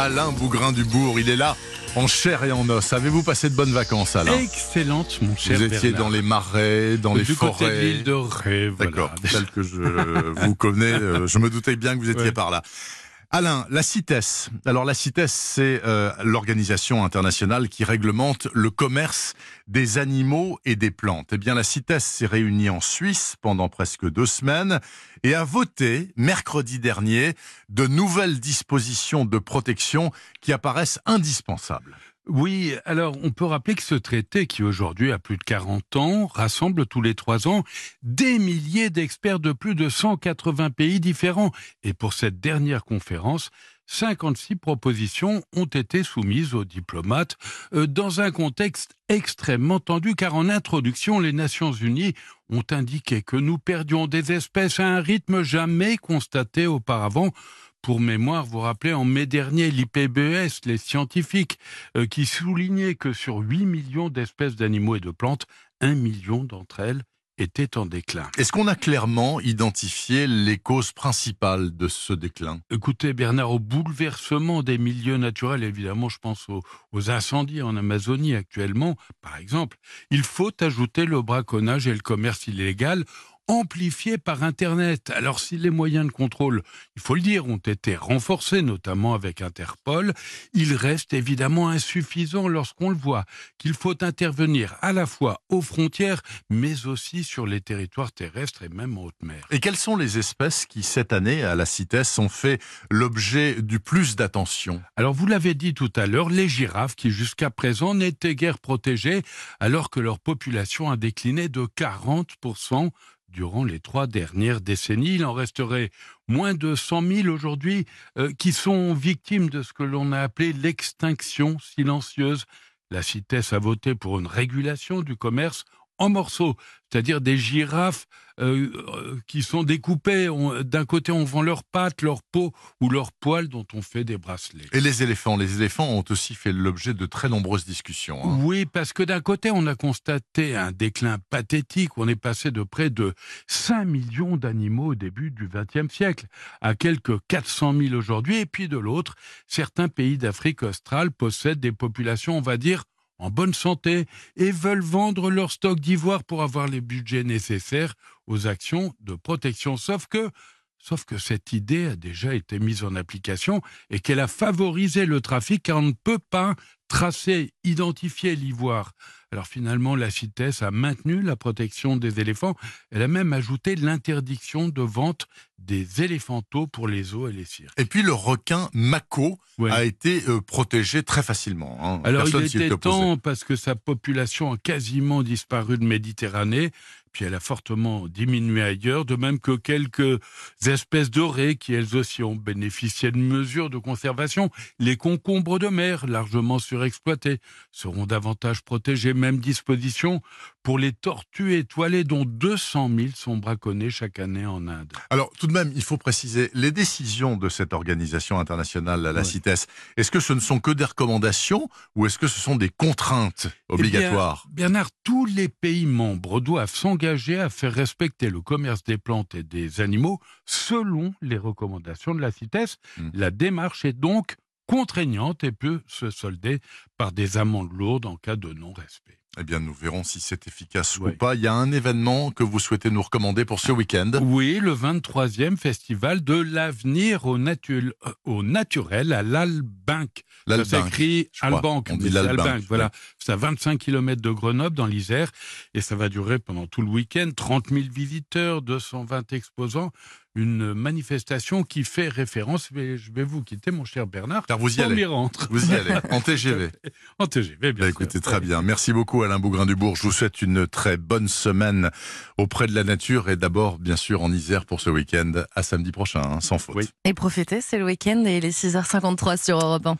Alain Bougrain du Bourg, il est là en chair et en os. Avez-vous passé de bonnes vacances, Alain Excellente, mon cher Vous étiez Bernard. dans les marais, dans les forêts. côté de l'île de Ré, voilà. D'accord, tel que je vous connais, euh, je me doutais bien que vous étiez Ouais. par là. Alain, la CITES. Alors la CITES, c'est euh, l'organisation internationale qui réglemente le commerce des animaux et des plantes. Eh bien, la CITES s'est réunie en Suisse pendant presque deux semaines et a voté mercredi dernier de nouvelles dispositions de protection qui apparaissent indispensables. Oui, alors on peut rappeler que ce traité, qui aujourd'hui a plus de 40 ans, rassemble tous les trois ans des milliers d'experts de plus de 180 pays différents. Et pour cette dernière conférence, 56 propositions ont été soumises aux diplomates euh, dans un contexte extrêmement tendu car en introduction, les Nations Unies ont indiqué que nous perdions des espèces à un rythme jamais constaté auparavant. Pour mémoire, vous rappelez, en mai dernier, l'IPBES, les scientifiques, euh, qui soulignaient que sur 8 millions d'espèces d'animaux et de plantes, 1 million d'entre elles étaient en déclin. Est-ce qu'on a clairement identifié les causes principales de ce déclin? Écoutez, Bernard, au bouleversement des milieux naturels, évidemment, je pense aux, aux incendies en Amazonie actuellement, par exemple, il faut ajouter le braconnage et le commerce illégal amplifiés par Internet. Alors si les moyens de contrôle, il faut le dire, ont été renforcés, notamment avec Interpol, il reste évidemment insuffisant lorsqu'on le voit qu'il faut intervenir à la fois aux frontières, mais aussi sur les territoires terrestres et même en haute mer. Et quelles sont les espèces qui, cette année, à la CITES, ont fait l'objet du plus d'attention? Alors vous l'avez dit tout à l'heure, les girafes qui jusqu'à présent n'étaient guère protégées alors que leur population a décliné de 40% durant les trois dernières décennies. Il en resterait moins de 100 000 aujourd'hui euh, qui sont victimes de ce que l'on a appelé l'extinction silencieuse. La CITES a voté pour une régulation du commerce en morceaux, c'est-à-dire des girafes euh, euh, qui sont découpées. D'un côté, on vend leurs pattes, leur peau ou leurs poils dont on fait des bracelets. Et les éléphants Les éléphants ont aussi fait l'objet de très nombreuses discussions. hein. Oui, parce que d'un côté, on a constaté un déclin pathétique. On est passé de près de 5 millions d'animaux au début du XXe siècle à quelques 400 000 aujourd'hui. Et puis de l'autre, certains pays d'Afrique australe possèdent des populations, on va dire, en bonne santé et veulent vendre leur stock d'ivoire pour avoir les budgets nécessaires aux actions de protection. Sauf que Sauf que cette idée a déjà été mise en application et qu'elle a favorisé le trafic car on ne peut pas tracer, identifier l'ivoire. Alors finalement, la CITES a maintenu la protection des éléphants. Elle a même ajouté l'interdiction de vente des éléphantaux pour les os et les cires. Et puis le requin mako Ouais. a été euh, protégé très facilement. hein. Alors Personne il était temps parce que sa population a quasiment disparu de Méditerranée, puis elle a fortement diminué ailleurs, de même que quelques espèces dorées qui elles aussi ont bénéficié de mesures de conservation. Les concombres de mer, largement surexploités, seront davantage protégés. Même disposition pour les tortues étoilées dont 200 000 sont braconnées chaque année en Inde. Alors tout de même, il faut préciser, les décisions de cette organisation internationale, la Ouais. CITES, est-ce que ce ne sont que des recommandations ou est-ce que ce sont des contraintes Eh obligatoires bien, Bernard, tous les pays membres doivent s'engager à faire respecter le commerce des plantes et des animaux selon les recommandations de la CITES. Hmm. La démarche est donc contraignante et peut se solder par des amendes lourdes en cas de non-respect. Eh bien, nous verrons si c'est efficace ou pas. Il y a un événement que vous souhaitez nous recommander pour ce week-end. Oui, le 23e festival de l'avenir au, natu- euh, au naturel à l'Albinque. Ça s'écrit. Albanque, On dit Voilà, c'est à 25 km de Grenoble, dans l'Isère, et ça va durer pendant tout le week-end. 30 000 visiteurs, 220 exposants, une manifestation qui fait référence. Mais je vais vous quitter, mon cher Bernard, Car vous y allez. Vous y allez, en TGV. En TGV, bien Bah, sûr. écoutez, très bien. Merci beaucoup Alain Bougrain-Dubourg. Je vous souhaite une très bonne semaine auprès de la nature et d'abord, bien sûr, en Isère pour ce week-end. À samedi prochain, hein, sans faute. Oui. Et profitez, c'est le week-end et il est 6h53 sur Europe 1.